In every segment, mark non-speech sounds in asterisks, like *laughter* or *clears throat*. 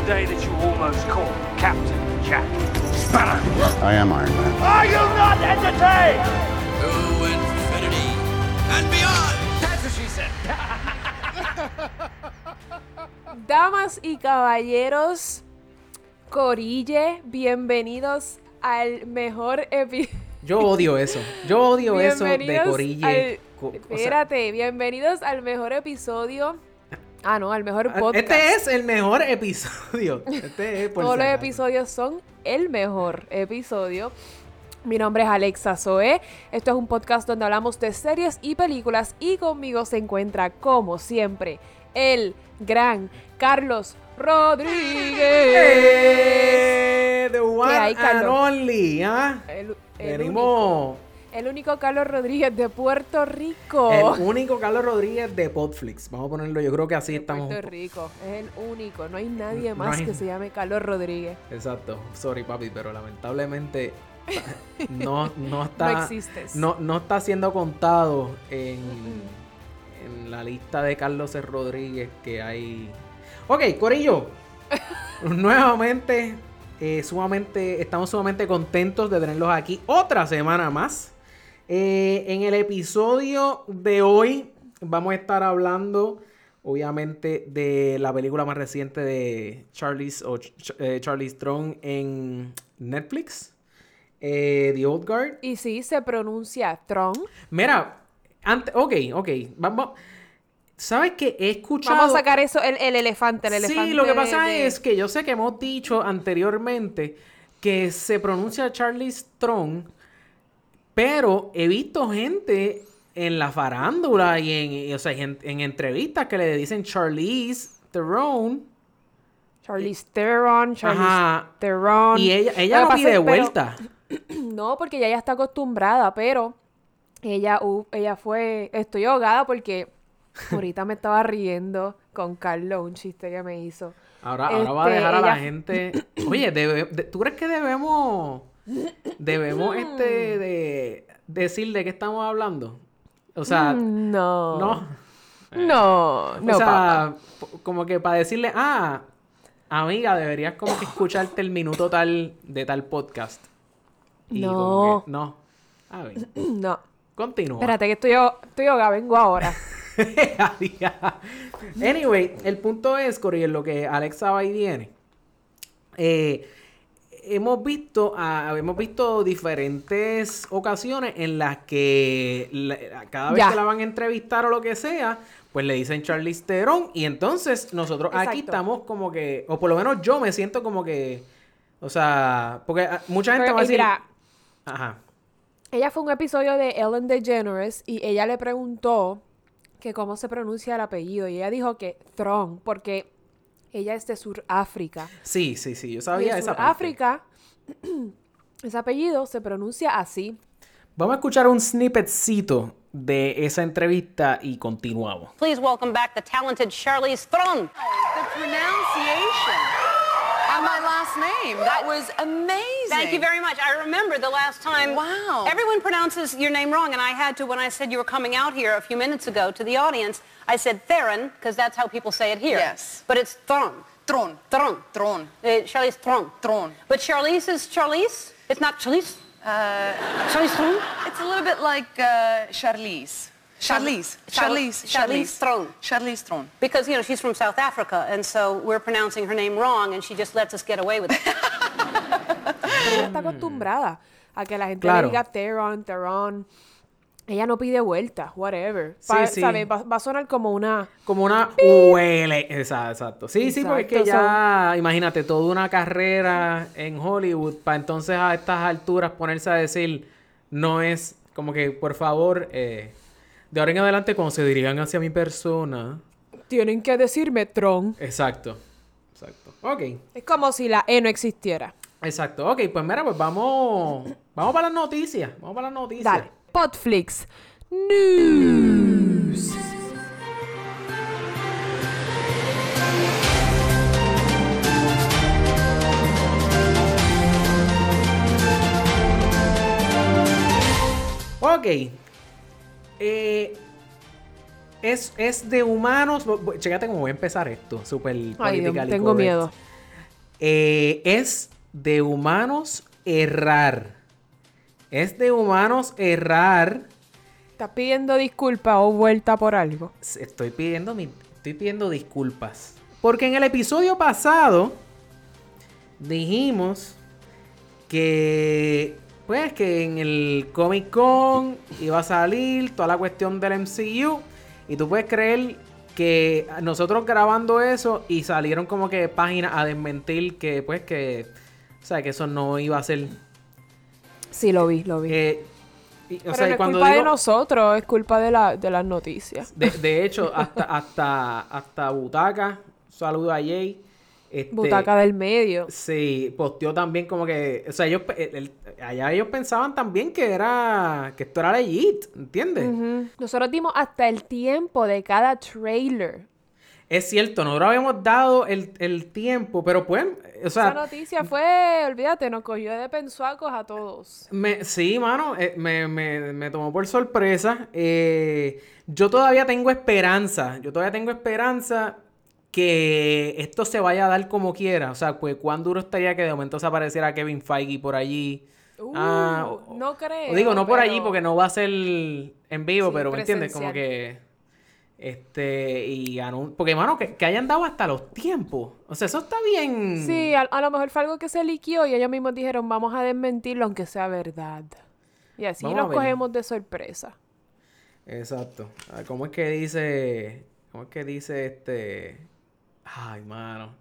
the day that you almost caught Captain Jack Sparrow. I am Iron Man. Are you not entertained? To infinity and beyond. That's what she said. *laughs* Damas y caballeros, Corille, bienvenidos al mejor episodio. *laughs* Yo odio eso. Yo odio eso de Corille. al- Co- o sea, Espérate, bienvenidos al mejor episodio. Ah, no, al mejor podcast. este es el mejor episodio. Este es por Todos los episodios son el mejor episodio. Mi nombre es Alexa Zoe. Esto es un podcast donde hablamos de series y películas y conmigo se encuentra, como siempre, el gran Carlos Rodríguez. ¡Eh! The one hay, and only, ¿ah? El, el único, Venimos. El único Carlos Rodríguez de Puerto Rico. El único Carlos Rodríguez de Podflix. Vamos a ponerlo, yo creo que así estamos. Puerto Rico. Es el único. No hay nadie No más hay- que se llame Carlos Rodríguez. Exacto. Sorry, papi, pero lamentablemente *laughs* no, no está. No existes. No, no está siendo contado en, en la lista de Carlos. Rodríguez que hay. Ok, Corillo. *laughs* nuevamente, eh, sumamente, estamos sumamente contentos de tenerlos aquí otra semana más. Eh, en el episodio de hoy vamos a estar hablando, obviamente, de la película más reciente de Charlie's o Ch- eh, Charlie's Throne en Netflix, eh, The Old Guard. Y sí, se pronuncia Tron. Mira, antes, ok, ok, vamos. ¿Sabes qué? He escuchado. Vamos a sacar eso, el, el elefante, el elefante. Sí, lo que pasa de- es que yo sé que hemos dicho anteriormente que se pronuncia Charlize Throne, pero he visto gente en la farándula y en, o sea, en, en entrevistas que le dicen Charlize Theron Charlize Theron, Charlize Ajá. Theron. y ella, ella no pide pero- vuelta. *clears throat* No, porque ella ya está acostumbrada, pero ella, uh, ella fue. Estoy ahogada porque ahorita me estaba riendo con Carlos, un chiste que me hizo. Ahora, ahora va a Este, dejar a la gente. Oye, debe- de- ¿tú crees que debemos debemos este de decir de qué estamos hablando? O sea, Mm, no. no. No, no, o sea, como que para decirle, ah, amiga, deberías como que escucharte el minuto tal de tal podcast. Y No. como que, no. A ver, *clears throat* No. continúa. Espérate, que estoy, estoy ahogada, vengo ahora. *laughs* anyway, el punto es, Coriel, lo que Alexa va y viene. Eh, hemos visto ah, hemos visto diferentes ocasiones en las que la- cada vez Ya. que la van a entrevistar o lo que sea, pues le dicen Charlize Theron y entonces nosotros aquí Exacto. estamos como que, o por lo menos yo me siento como que, o sea, porque ah, mucha gente Pero, va a eh, decir, mira, ajá, Ella fue un episodio de Ellen DeGeneres y ella le preguntó que cómo se pronuncia el apellido y ella dijo que Throne porque ella es de Suráfrica. sí, sí, sí, yo sabía esa parte. Suráfrica *clears throat* ese apellido se pronuncia así. Vamos a escuchar un snippetcito de esa entrevista y continuamos. Please welcome back the talented Charlize Theron. The pronunciation my last name. That was amazing. Thank you very much. I remember the last time. Wow. Everyone pronounces your name wrong, and I had to when I said you were coming out here a few minutes ago to the audience. I said Theron because that's how people say it here. Yes. But it's Thron. Thron. Thron. Thron. Uh, Charlize Thron. Thron. But Charlize is Charlize. It's not Charlize. Uh, Charlize Theron. It's a little bit like uh, Charlize. Charlize. Charlize- Charlize. Charlize Theron. Charlize Tron. Because, you know, she's from South Africa, and so we're pronouncing her name wrong, and she just lets us get away with it. *laughs* Pero ella está acostumbrada a que la gente Claro. le diga Theron, Theron. Ella no pide vuelta, whatever. Sí, Pa- sí. ¿sabes? Va, va a sonar como una... Como una huele. Exacto, exacto. Sí, sí, porque es que ya, imagínate, toda una carrera en Hollywood para entonces a estas alturas ponerse a decir, no es como que, por favor, eh, de ahora en adelante cuando se dirigan hacia mi persona. Tienen que decirme Tron. Exacto, exacto. Ok, Es como si la E no existiera. exacto. Ok, pues mira, pues vamos, vamos para las noticias. Vamos para las noticias. Dale. Podflix News. Ok. Eh, es, es de humanos. Chécate cómo voy a empezar esto. Súper politically tengo correct. miedo. eh, es de humanos errar. Es de humanos errar. ¿Estás pidiendo disculpas o vuelta por algo? Estoy pidiendo, mi- estoy pidiendo disculpas. Porque en el episodio pasado dijimos que pues que en el Comic Con iba a salir toda la cuestión del MCU y tú puedes creer que nosotros grabando eso y salieron como que páginas a desmentir que pues que o sea que eso no iba a ser Sí, lo vi, lo vi. eh, y- o Pero sea, no y es cuando culpa de nosotros, es culpa de, la, de las noticias. De, de hecho, hasta, hasta, hasta Butaca, saludo a Jay. Este, Butaca del medio. Sí, posteó también como que, o sea, ellos, pe- el- el- allá ellos pensaban también que era, que esto era legit, ¿entiendes? Nosotros dimos hasta el tiempo de cada trailer. Es cierto, nosotros habíamos dado el, el tiempo, pero pues, o Esa sea, noticia fue, olvídate, nos cogió de pensuacos a todos. me, sí, mano, eh, me, me, me tomó por sorpresa. Eh, yo todavía tengo esperanza, yo todavía tengo esperanza que esto se vaya a dar como quiera. O sea, pues cuán duro estaría que de momento se apareciera Kevin Feige por allí. Uh, Ah, o- no creo. O digo, no por allí porque no va a ser en vivo, Sí, pero ¿me entiendes? Como que... Este, y anun- Porque, mano, que, que hayan dado hasta los tiempos. O sea, eso está bien. Sí, a, a lo mejor fue algo que se liquió y ellos mismos dijeron, vamos a desmentirlo aunque sea verdad. Y así Vamos nos cogemos de sorpresa. Exacto. Ah, ¿Cómo es que dice? ¿Cómo es que dice este? Ay, mano.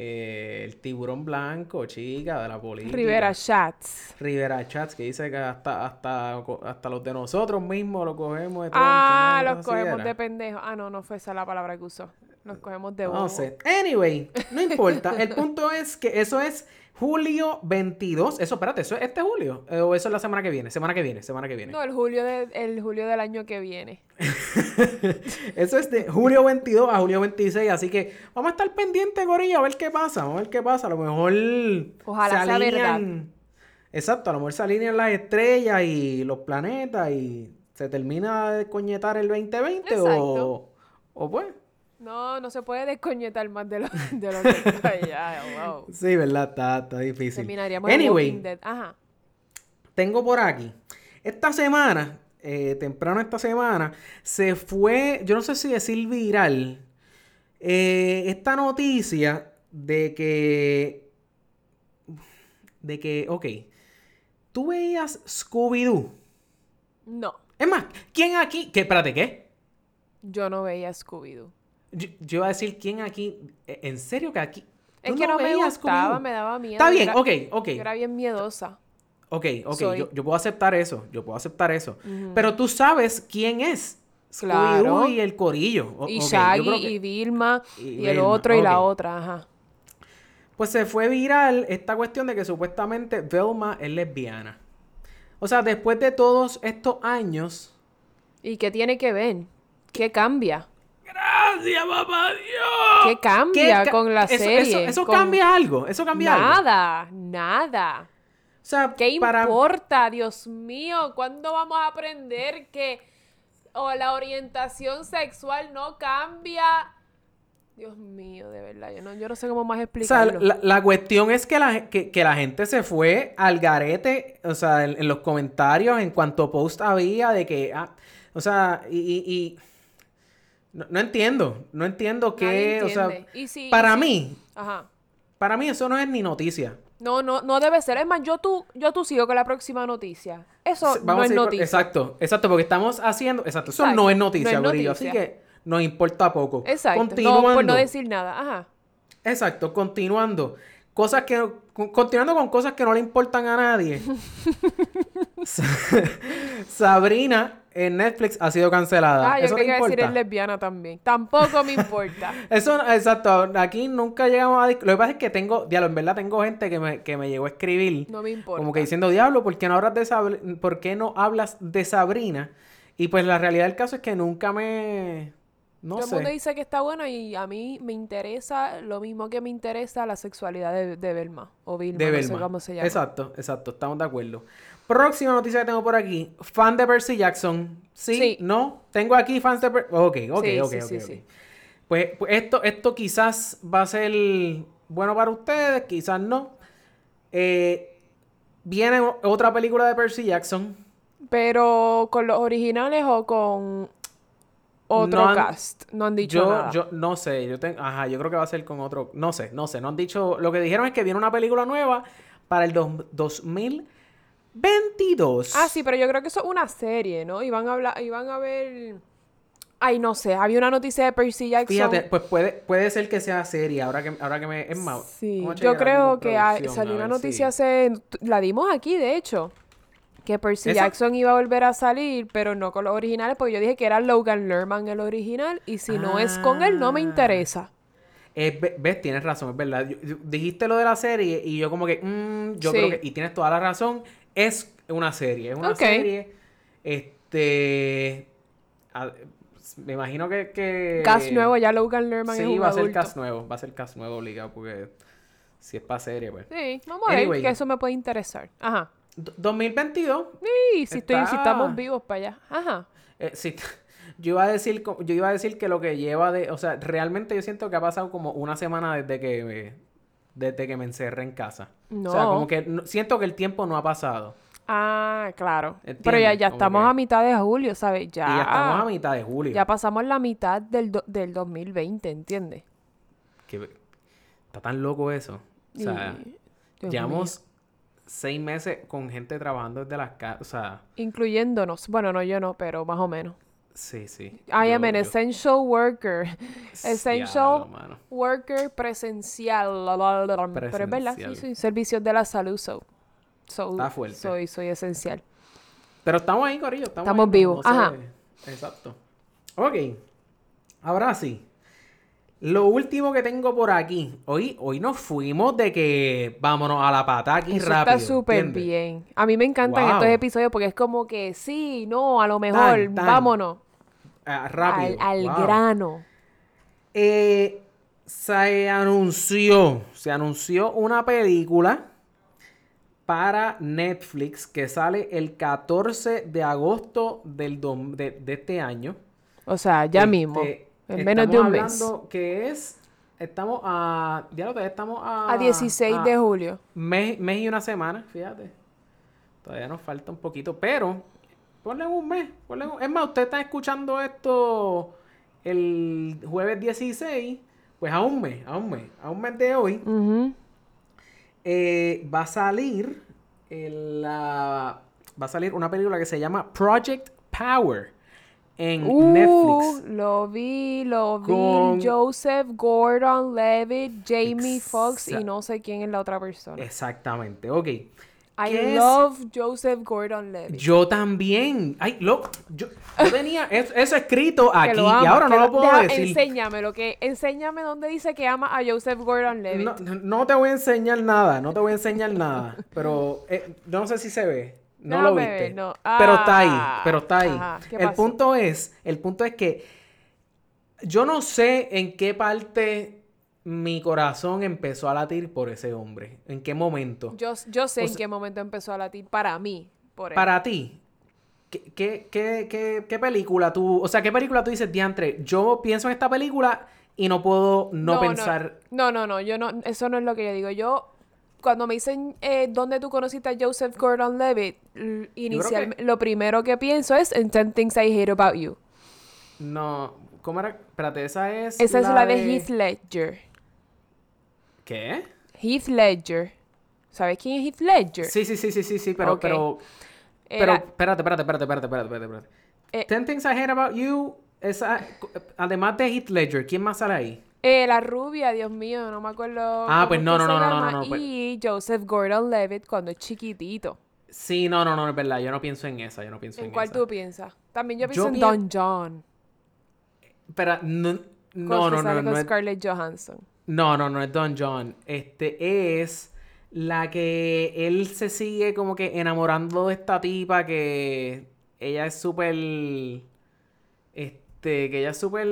Eh, el tiburón blanco, chica, de la política. Rivera Chats. Rivera Chats, que dice que hasta, hasta, hasta los de nosotros mismos lo cogemos de tonto, Ah, ¿no? los cogemos de pendejos. Ah, no, no fue esa la palabra que usó. Nos cogemos de No bobo. sé. Anyway, no importa. El punto es que eso es julio 22. Eso, espérate, ¿eso es este julio? Eh, ¿O eso es la semana que viene? Semana que viene, semana que viene. No, el julio, de, el julio del año que viene. *laughs* Eso es de julio 22 a julio 26, así que vamos a estar pendientes, Gorilla, a ver qué pasa, vamos a ver qué pasa. A lo mejor Ojalá sea verdad. Exacto, a lo mejor se alinean las estrellas y los planetas y se termina de coñetar el 2020 o, Exacto. o pues. No, no se puede descoñetar más de lo, *laughs* de lo que está. Wow. Sí, ¿verdad? Está, está difícil. Terminaríamos Anyway, Dead. Ajá. tengo por aquí. Esta semana, eh, temprano esta semana, se fue, yo no sé si decir viral, eh, esta noticia de que, de que, ok, tú veías Scooby-Doo. No, Es más, ¿quién aquí? ¿Qué? Espérate, ¿qué? yo no veía Scooby-Doo. Yo, yo iba a decir, ¿quién aquí? ¿E- ¿En serio que aquí? Es que no me veías gustaba, Scooby-Doo? me daba miedo. Está bien, era- ok, ok. Yo era bien miedosa. Ok, ok, yo, yo puedo aceptar eso, yo puedo aceptar eso. Pero tú sabes quién es Claro. Y el corillo. O- Y ok, yo Shaggy, que- y Vilma, y y, el otro, y la otra, ajá. Pues se fue viral esta cuestión de que supuestamente Velma es lesbiana. O sea, después de todos estos años... ¿Y qué tiene que ver? ¿Qué cambia? ¡Gracias, papá Dios! ¿Qué cambia ca- con la eso- serie? Eso, eso Con- cambia algo, eso cambia algo. Nada, nada. O sea, ¿Qué para... importa? Dios mío, ¿cuándo vamos a aprender que o la orientación sexual no cambia? Dios mío, de verdad, yo no, yo no sé cómo más O sea, explicarlo. la, la cuestión es que la, que, que la gente se fue al garete, o sea, en, en los comentarios, en cuanto post había de que, ah, o sea, y... y- y- no, no entiendo, no entiendo qué, o sea, entiende. Y si- para y si- mí, Ajá. para mí eso no es ni noticia. No, no, no debe ser. Es más, yo tú, yo tú sigo con la próxima noticia. Eso no es noticia. Exacto, exacto, porque estamos haciendo, exacto, eso no es noticia, no es así que nos importa poco. Exacto. Continuando. No, por no decir nada. Ajá. Exacto, continuando. Cosas que. con- Continuando con cosas que no le importan a nadie. *laughs* Sa- *laughs* Sabrina en Netflix ha sido cancelada. Ah, yo ¿Eso te creía que decir es lesbiana también. Tampoco me importa. *laughs* Eso, exacto. Aquí nunca llegamos a. Lo que pasa es que tengo. Diablo, en verdad tengo gente que me, que me llegó a escribir. No me importa. Como que diciendo, Diablo, ¿por qué no hablas de Sab- ¿por qué no hablas de Sabrina? Y pues la realidad del caso es que nunca me. No Todo el sé. mundo dice que está buena y a mí me interesa lo mismo que me interesa la sexualidad de, de Belma. O Vilma, De no Belma. sé cómo se llama. Exacto, exacto, estamos de acuerdo. Próxima noticia que tengo por aquí. Fan de Percy Jackson. ¿Sí? Sí. ¿No? Tengo aquí fans de Percy... Ok, ok, Sí, ok, sí, ok, sí, ok. sí. Pues, pues esto, esto quizás va a ser bueno para ustedes, quizás no. Eh, viene otra película de Percy Jackson. Pero con los originales o con otro No han- cast. No han dicho Yo, nada. yo no sé, yo tengo, ajá, yo creo que va a ser con otro, no sé, no sé, no han dicho, lo que dijeron es que viene una película nueva para el dos- 2022. Ah, sí, pero yo creo que eso es una serie, ¿no? Y van a hablar, y van a ver. Ay, no sé. Había una noticia de Percy Jackson. Fíjate, pues puede, puede ser que sea serie, ahora que, ahora que me, es más. Sí, yo creo que hay- salió una noticia si- hace. La dimos aquí, de hecho. Que Percy ¿Esa? Jackson iba a volver a salir, pero no con los originales, porque yo dije que era Logan Lerman el original. Y si no es con él, no me Ah. interesa. Ve- ves, tienes razón, es verdad. Yo- dijiste lo de la serie y yo como que, mm, yo Sí. creo que, y tienes toda la razón, es una serie, es una serie. Este, a- me imagino que... que Cast nuevo, ya Logan Lerman es Sí, va a ser adulto. cast nuevo, va a ser cast nuevo obligado porque si es para serie, pues. Sí, vamos a ver, Anyway. que eso me puede interesar. Ajá. D- 2022, Sí, si, estoy, si Está- estamos vivos para allá. Ajá. eh, sí, *laughs* yo iba a decir, yo iba a decir que lo que lleva de, o sea, realmente yo siento que ha pasado como una semana desde que desde que me encerré en casa. O sea, No. como que no- siento que el tiempo no ha pasado. Ah, claro. Pero ya, ya estamos que- a mitad de julio, ¿sabes? Ya. Y ya estamos a mitad de julio. Ya pasamos la mitad del, do- del 2020, ¿entiendes? Que está tan loco eso. O sea, Y- llevamos seis meses con gente trabajando desde las casas. O sea. Incluyéndonos. Bueno, no, yo no, pero más o menos. Sí, sí. I am Yo- an yo- essential worker. *laughs* Essential worker presencial. la. Pero es verdad, sí, Presencial. sí. Servicios de la salud, so. so- Está fuerte. Soy, soy esencial. Pero estamos ahí, Corillo. Estamos, Estamos ahí, vivos, no se- ajá. Exacto. Ok. Ahora sí. Lo último que tengo por aquí. Hoy, hoy nos fuimos de que vámonos a la pata aquí Eso rápido. está súper bien. A mí me encantan Wow. estos episodios porque es como que sí, no, a lo mejor, Tan, tan. vámonos. Ah, rápido. Al, al Wow. grano. Eh, se anunció, se anunció una película para Netflix que sale el 14 de agosto del dom- de, de este año. O sea, ya Este, mismo. En menos de un mes. hablando que es, estamos a, ya lo estamos a... A 16 a de julio. Mes, mes y una semana, fíjate. Todavía nos falta un poquito, pero ponle un mes. ponle un- Es más, usted está escuchando esto el jueves 16, pues a un mes, a un mes, a un mes de hoy, eh, va a salir el, la- va a salir una película que se llama Project Power en Uh, Netflix. Lo vi, lo vi. Con- Joseph Gordon Levitt, Jamie Foxx y no sé quién es la otra persona. Exactamente, ok. I love Joseph Gordon Levitt. Yo también. Ay, lo, yo, yo tenía *laughs* eso, eso escrito aquí y ahora no lo puedo deja- decir. Enséñame lo que, enséñame dónde dice que ama a Joseph Gordon Levitt. No, no te voy a enseñar nada, no te voy a enseñar nada. Pero eh, yo no sé si se ve. No lo viste. no. Pero está ahí, Ah, pero está ahí. ajá, ¿qué el pasó? punto es, el punto es que yo no sé en qué parte mi corazón empezó a latir por ese hombre. ¿En qué momento? Yo, yo sé O en qué momento empezó a latir para mí. Por él. Para ti, ¿qué, qué, qué, qué, qué película tú, o sea, qué película tú dices, diantre, yo pienso en esta película y no puedo no, pensar... No, no, no, yo no, eso no es lo que yo digo. Yo, cuando me dicen eh, dónde tú conociste a Joseph Gordon Levitt, l- inicialmente, lo primero que pienso es en 10 Things I Hate About You. No, ¿cómo era? Espérate, esa es... Esa es la de Heath Ledger. ¿Qué? Heath Ledger. ¿Sabes quién es Heath Ledger? Sí, sí, sí, sí, sí, sí, pero, pero, pero, Era- espérate, espérate, espérate, espérate, espérate, espérate. Eh, Ten Things I Hate About You, esa, además de Heath Ledger, ¿quién más sale ahí? eh, la rubia, Dios mío, no me acuerdo. Ah, pues es no, no, no, no, no, no, no, pues- Y Joseph Gordon Levitt cuando es chiquitito. Sí, no, no, no, es verdad, yo no pienso en esa, yo no pienso en, ¿En cuál esa. tú piensas? También yo Yo pienso en Don John. Espera, no, no, no, no, no, es, Scarlett Johansson. No, no, no es Don John. Este es la que él se sigue como que enamorando de esta tipa que ella es súper, este, que ella es súper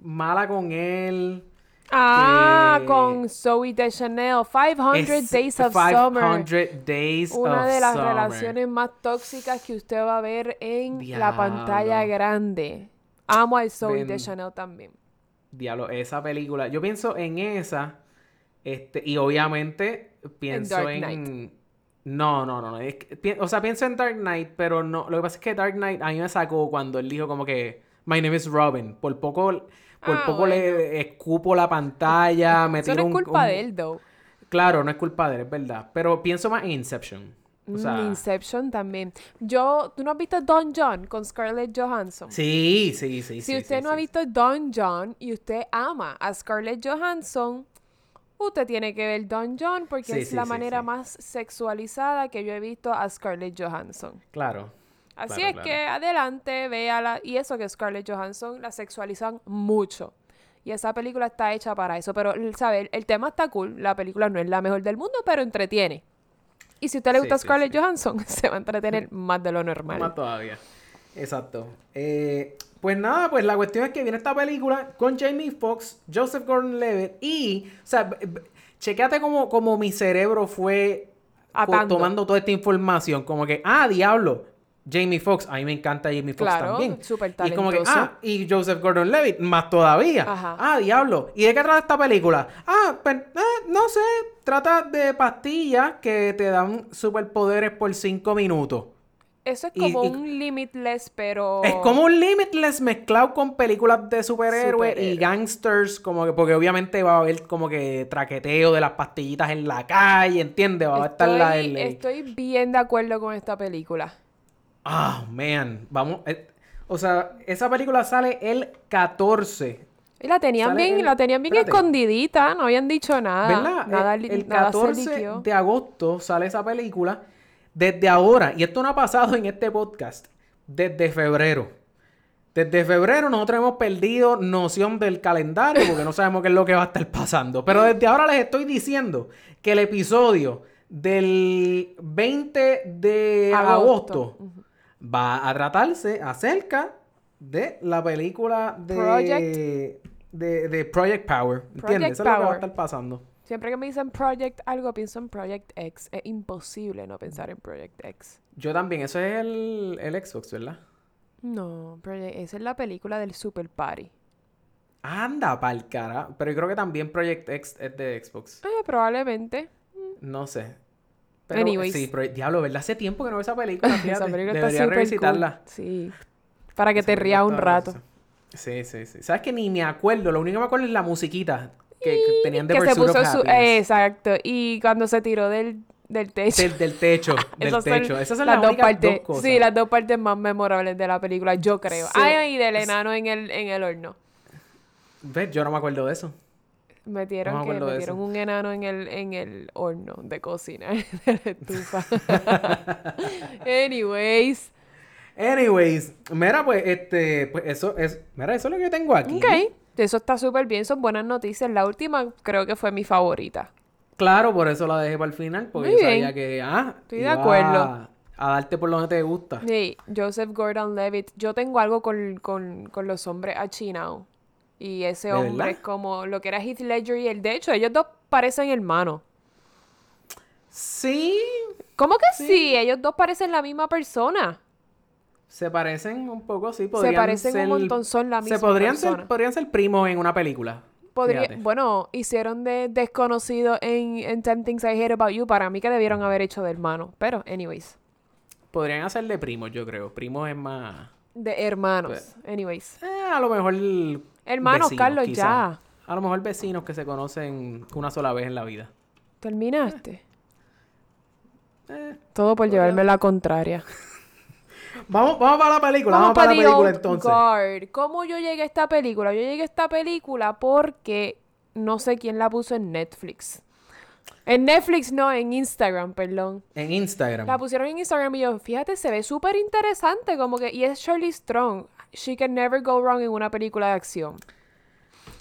mala con él. Ah, que- con Zoe Deschanel. 500 Es Days of Summer. 500 Days Una of de las Summer. relaciones más tóxicas que usted va a ver en la pantalla grande. Amo a Zoe Ven. Deschanel también. Diablo, esa película. Yo pienso en esa. Este, y obviamente pienso en. No, no, no. no. es que pi- o sea, pienso en Dark Knight, pero no. Lo que pasa es que Dark Knight a mí me sacó cuando él dijo como que My name is Robin. Por poco, por Ah, poco bueno. le escupo la pantalla, me Eso tiro no es un- culpa un- de él, though. Claro, no es culpa de él, es verdad. Pero pienso más en Inception. O sea, Mm, Inception también. Yo, ¿tú no has visto Don John con Scarlett Johansson? sí, sí, sí. Si sí, usted sí, no ha visto Don John y usted ama a Scarlett Johansson, usted tiene que ver Don John porque es la manera más sexualizada que yo he visto a Scarlett Johansson. Claro. Así Claro, es claro. que adelante, véala. Y eso que Scarlett Johansson la sexualizan mucho. Y esa película está hecha para eso. Pero, ¿sabe? El, el tema está cool. La película no es la mejor del mundo, pero entretiene. Y si a usted le gusta sí, Scarlett sí. Johansson, *laughs* se va a entretener más de lo normal. Más todavía. Exacto. Eh, pues nada, pues la cuestión es que viene esta película con Jamie Foxx, Joseph Gordon-Levitt y, o sea, chequéate como, como mi cerebro fue Atando. tomando toda esta información, como que, ah, diablo, Jamie Foxx, a mí me encanta Jamie Foxx Claro, también. súper Y como que, talentoso. ah, y Joseph Gordon-Levitt, más todavía. Ajá. Ah, diablo. ¿Y de qué trata esta película? Ah, pues, eh, no sé, trata de pastillas que te dan superpoderes por cinco minutos. Eso es Y- como y- un limitless, pero... Es como un Limitless mezclado con películas de superhéroes y gangsters, como que, porque obviamente va a haber como que traqueteo de las pastillitas en la calle, ¿entiendes? Va a estar la el- estoy bien de acuerdo con esta película. Ah, man, vamos, eh, o sea, esa película sale el 14, Y la tenían Sale bien, el- la tenían bien espérate. escondidita, no habían dicho nada. ¿verdad? Nada, el, el nada se 14 liqueó. de agosto sale esa película. Desde ahora, y esto no ha pasado en este podcast, desde febrero. Desde febrero nosotros hemos perdido noción del calendario porque no sabemos qué es lo que va a estar pasando. Pero desde ahora les estoy diciendo que el episodio del 20 de Agosto. agosto, va a tratarse acerca de la película de Project- de, de Project Power. ¿Entiendes? Eso es lo que va a estar pasando. Siempre que me dicen Project algo, pienso en Project X. Es imposible no pensar en Project X. Yo también, eso es el, el Xbox, ¿verdad? No, Project, esa es la película del Super Party. Anda, pa'l cara. Pero yo creo que también Project X es de Xbox. Eh, probablemente. No sé. Pero Anyways. sí, Proye- diablo, ¿verdad? Hace tiempo que no veo esa *laughs* película. Esa película Debería revisitarla. cool. Sí. Para que Esa te rías un rato. Sí, sí, sí. ¿Sabes que ni me acuerdo? Lo único que me acuerdo es la musiquita que, que tenían de que se of puso su... Exacto. Y cuando se tiró del, del techo. Del, del techo, *laughs* del Esas son techo. Esas son las las, dos únicas partes. dos cosas. Sí, las dos partes más memorables de la película, yo creo. Sí. Ay, y del enano en el, en el horno. ¿Ves? Yo no me acuerdo de eso. Metieron, No me que, metieron un enano en el, en el horno de cocina, *laughs* de la estufa. *laughs* Anyways. Anyways, mira, pues, este, pues eso es, mira, eso es lo que yo tengo aquí. Ok. Eso está súper bien, son buenas noticias. La última creo que fue mi favorita. Claro, por eso la dejé para el final, porque Muy yo sabía que, ah, Estoy de acuerdo. A, a darte por donde te gusta. Sí, Joseph Gordon-Levitt. Yo tengo algo con, con, con los hombres achinados. Y ese ¿De hombre es como lo que era Heath Ledger y él. De hecho, ellos dos parecen hermanos. Sí, ¿Cómo que sí? Ellos dos parecen la misma persona. se parecen un poco, sí, podrían parecen un ser- montón, son la Se misma podrían persona. ser, podrían ser primos en una película. Podría, bueno, hicieron de desconocido en, en 10 Things I Hate About You. Para mí que debieron haber hecho de hermano. Pero, anyways. Podrían hacer de primos, yo creo. Primos es más... De hermanos. Pues, Anyways. eh, a lo mejor... Hermanos, vecinos, Carlos, ya. A lo mejor vecinos que se conocen una sola vez en la vida. ¿Terminaste? Eh, Todo por llevarme la contraria. *laughs* Vamos, vamos para la película, vamos, Vamos para para la película entonces. Guard. ¿Cómo yo llegué a esta película? Yo llegué a esta película porque no sé quién la puso en Netflix. En Netflix no, en Instagram, perdón. En Instagram. La pusieron en Instagram y yo, fíjate, se ve súper interesante, como que, y es Shirley Strong. She can never go wrong en una película de acción.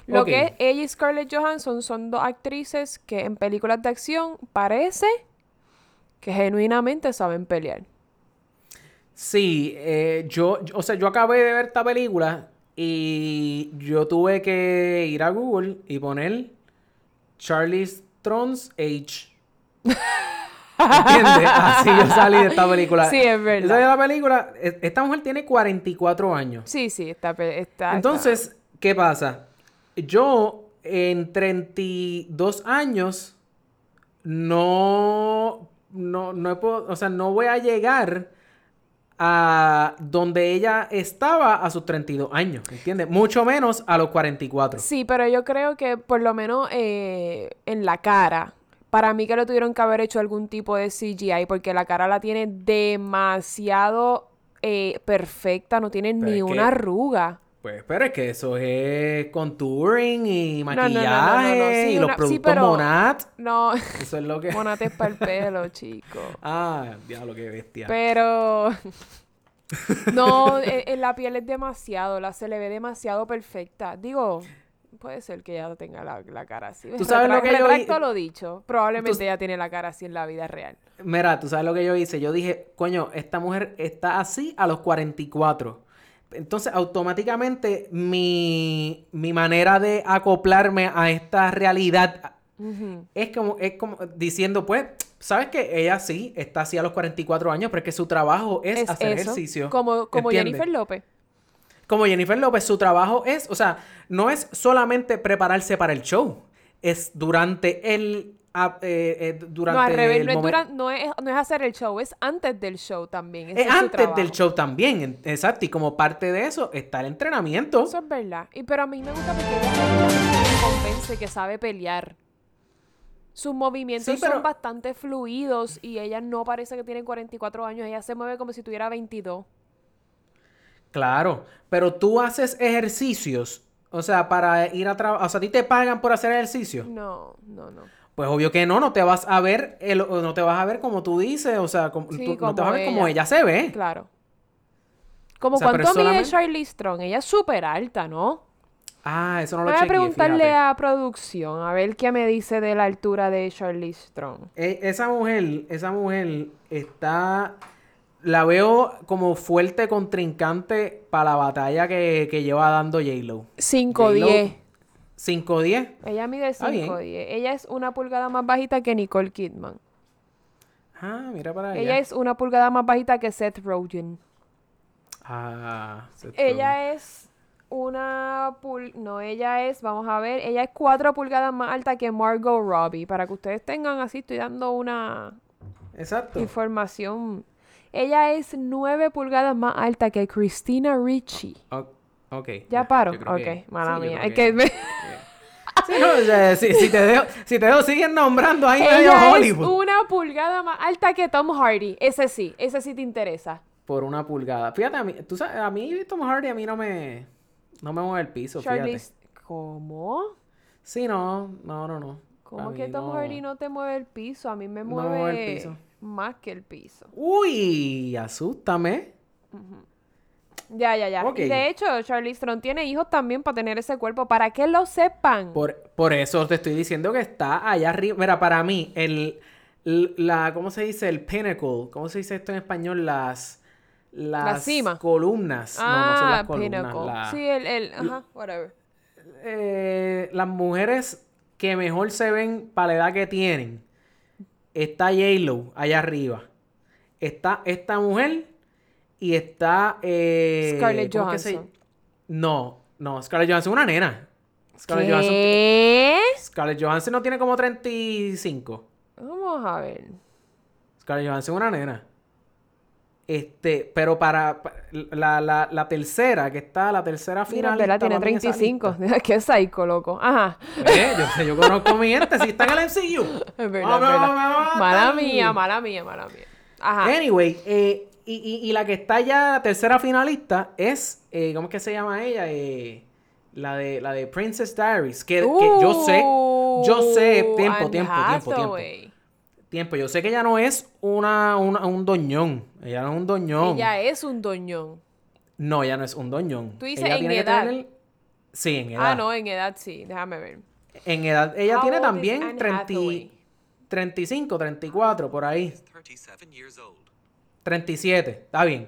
Lo Ok. que es ella y Scarlett Johansson son dos actrices que en películas de acción parece que genuinamente saben pelear. Sí, eh, yo, o sea, yo acabé de ver esta película y yo tuve que ir a Google y poner Charlie's Thrones Age. *laughs* ¿Entiendes? *laughs* Así yo salí de esta película. Sí, es verdad. Yo salí de la película, esta mujer tiene 44 años. Sí, sí, está... Entonces, ¿qué pasa? Yo en 32 años no, no, no he o sea, no voy a llegar a donde ella estaba a sus 32 años, ¿entiendes? Mucho menos a los 44. Sí, pero yo creo que por lo menos eh, en la cara, para mí que le tuvieron que haber hecho algún tipo de CGI porque la cara la tiene demasiado eh, perfecta, no tiene Pero ni es que- una arruga. Pues, pero es que eso es contouring y no, no, no, maquillaje no. Sí, y los una- sí, productos pero- Monat. No, *laughs* Eso es lo que... *laughs* monates para el pelo, chico. Ah, diablo, qué bestia. Pero *laughs* no, e- en la piel es demasiado, la se le ve demasiado perfecta. Digo, puede ser que ella tenga la, la cara así. Tú sabes lo que yo Retracto lo dicho. Probablemente Tú- ella tiene la cara así en la vida real. Mira, tú sabes lo que yo hice. Yo dije, coño, esta mujer está así a los 44. Entonces, automáticamente, mi, mi manera de acoplarme a esta realidad es como, es como diciendo, pues, ¿sabes qué? Ella sí está así a los 44 años, pero es que su trabajo es, Es hacer eso, ejercicio. Como, como ¿entiendes? Jennifer López. Como Jennifer López, su trabajo es, o sea, no es solamente prepararse para el show, es durante el... eh, eh, durante No, al revés, el no es, no, es, no es hacer el show, es antes del show también. Es antes del show también, exacto. Y como parte de eso está el entrenamiento. Eso es verdad. Y, pero a mí me gusta porque ella convence que sabe pelear. Sus movimientos Sí, pero- son bastante fluidos y ella no parece que tiene 44 años. Ella se mueve como si tuviera 22. Claro, pero tú haces ejercicios, o sea, para ir a trabajar, o sea, a ti te pagan por hacer ejercicio. No, no, no. Pues obvio que no, no te vas a ver, el- no te vas a ver como tú dices, o sea, como, Sí, tú- no te vas a ver como ella. ella se ve. Claro. Como O sea, cuánto mide solamente- Charlize Strong. Ella es súper alta, ¿no? Ah, eso no lo Voy a preguntarle fíjate. a producción a ver qué me dice de la altura de Charlize Strong. E- esa mujer, esa mujer está, la veo como fuerte contrincante para la batalla que, que lleva dando J-Lo. 5'10. 5'10. Ella mide Está bien. 5'10. Ella es una pulgada más bajita que Nicole Kidman. Ah, mira para allá. Ella es una pulgada más bajita que Seth Rogen. Ah, Seth Ella es una pul... No, ella es, vamos a ver, ella es 4 pulgadas más alta que Margot Robbie. Para que ustedes tengan así, estoy dando una. Exacto. información. Ella es 9 pulgadas más alta que Christina Ricci. O- ok. ¿Ya paro? Ok, que- mala sí, mía. Es que me- *laughs* Sí, no, o sea, si, si te dejo, si te dejo, siguen nombrando ahí medio es Hollywood. una pulgada más alta que Tom Hardy. Ese sí, ese sí te interesa. Por una pulgada. Fíjate, a mí, tú sabes, a mí Tom Hardy a mí no me, no me mueve el piso, fíjate. ¿Cómo? Sí, no, no, no, no. ¿Cómo que Tom no. Hardy no te mueve el piso? A mí me No mueve, me mueve el piso. Más que el piso. Uy, asústame. Ya, ya, ya. Y de hecho, Charlize Theron tiene hijos también para tener ese cuerpo, para que lo sepan. Por, por eso te estoy diciendo que está allá arriba. Mira, para mí, el, la, ¿cómo se dice? El pinnacle. ¿Cómo se dice esto en español? Las, las cima. columnas. no, no ah, son las columnas. Pinnacle. la- Sí, el, el, ajá, whatever. eh, las mujeres que mejor se ven para la edad que tienen. Está J-Lo allá arriba. Está esta mujer y está... eh, Scarlett ¿cómo es que se- Johansson. No, no, Scarlett Johansson es una nena. Scarlett Johansson, ¿Qué? Scarlett Johansson no tiene como 35. Vamos a ver. Scarlett Johansson es una nena. Este, pero para, pa- la, la, la tercera, que está la tercera Mira, final. Bella tiene 35. *laughs* Qué psycho, loco. Ajá. Eh, yo, yo conozco mi gente, si está en el MCU. *laughs* Es verdad. Mala mía, mala mía, mala mía. Ajá. Anyway, eh, y, y, y la que está ya, la tercera finalista, es, eh, ¿cómo es que se llama ella? Eh, la, de, la de Princess Diaries, que, que yo sé, yo sé, tiempo, tiempo, tiempo, tiempo. Tiempo, yo sé que ella no es una, una- un doñón, ella no es un doñón. Ella es un doñón. No, ella no es un doñón. Tú dices Ella en tiene que edad. tener- Sí, en edad. Ah, no, en edad sí. Déjame ver. En edad, ella How tiene también Anne 30 Hathaway? 35, 34, por ahí. 37 years old. 37, está bien.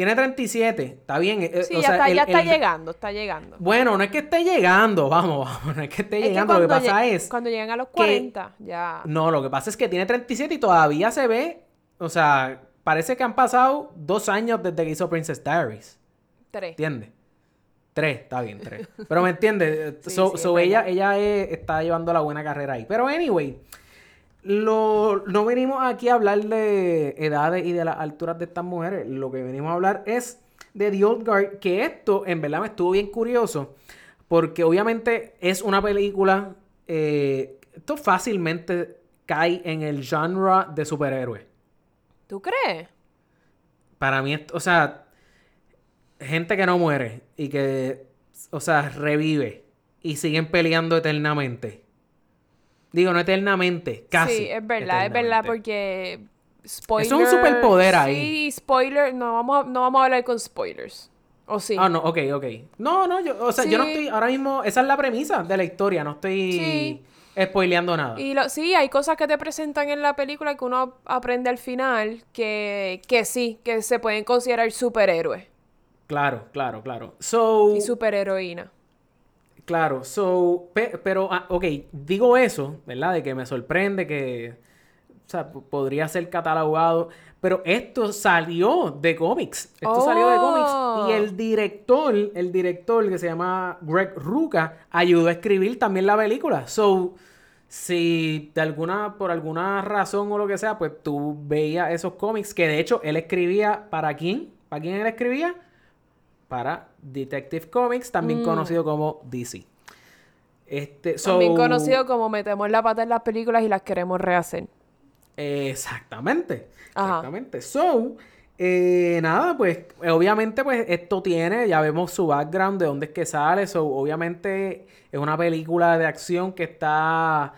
Tiene 37, está bien. eh, Sí, o ya, sea, está, el- ya está el- llegando, está llegando. Bueno, no es que esté llegando, vamos, *laughs* vamos, no es que esté Es que llegando. Lo que pasa es. Cuando llegan a los que- 40, ya. No, lo que pasa es que tiene 37 y todavía se ve. O sea, parece que han pasado dos años desde que hizo Princess Diaries. Tres. ¿Entiendes? Tres, está bien, tres. Pero me entiendes, *laughs* Sí, so, sí, so ella, ella es- está llevando la buena carrera ahí. Pero anyway, lo, no venimos aquí a hablar de edades y de las alturas de estas mujeres. Lo que venimos a hablar es de The Old Guard, que esto en verdad me estuvo bien curioso, porque obviamente es una película, eh, esto fácilmente cae en el genre de superhéroes. ¿Tú crees? Para mí, o sea, gente que no muere y que, o sea, revive y siguen peleando eternamente. Digo, no eternamente, casi. Sí, es verdad, es verdad, porque. Spoiler. Eso es un superpoder ahí. Sí, spoiler. No vamos, a, no vamos a hablar con spoilers. ¿O sí? Ah, no, ok, ok. No, no, yo, o sea, yo no estoy, ahora mismo, esa es la premisa de la historia, no estoy Sí. spoileando nada. Y lo, sí, hay cosas que te presentan en la película que uno aprende al final que, que sí, que se pueden considerar superhéroes Claro, claro, claro. So, y superheroína. Claro, so, pe- pero, ah, ok, digo eso, ¿verdad? De que me sorprende que, o sea, podría ser catalogado, pero esto salió de cómics, esto salió de Oh. cómics y el director, el director que se llama Greg Ruca, ayudó a escribir también la película, so, si de alguna, por alguna razón o lo que sea, pues tú veías esos cómics que de hecho él escribía, ¿para quién? ¿Para quién él escribía? para Detective Comics, también conocido como DC. Este, so- Mm. También conocido como metemos la pata en las películas y las queremos rehacer. Exactamente. Ajá. Exactamente. So, eh, nada, pues, obviamente, pues, esto tiene, ya vemos su background, de dónde es que sale. So, obviamente, es una película de acción que está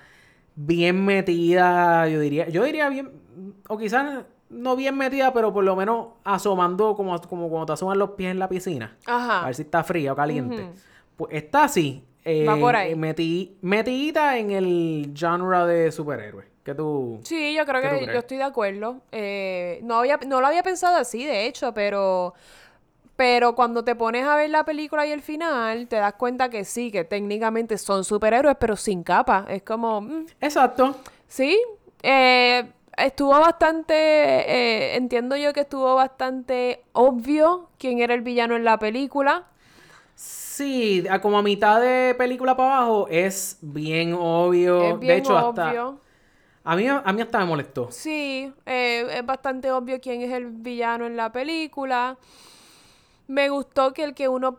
bien metida, yo diría, yo diría bien, o quizás no bien metida, pero por lo menos asomando como, como cuando te asoman los pies en la piscina. Ajá. A ver si está fría o caliente. Pues está así. eh, Va por ahí. meti- metidita en el genre de superhéroes. Que tú. Sí, yo creo ¿Qué tú que yo estoy de acuerdo. Eh, no, había, no lo había pensado así, de hecho, pero, pero cuando te pones a ver la película y el final, te das cuenta que sí, que técnicamente son superhéroes, pero sin capa. Es como, mm, Exacto. sí, eh, estuvo bastante, eh, entiendo yo que estuvo bastante obvio quién era el villano en la película. Sí, como a mitad de película para abajo es bien obvio. Es bien de hecho, hasta. obvio. A mí, a mí hasta me molestó. Sí, eh, es bastante obvio quién es el villano en la película. Me gustó que el que uno...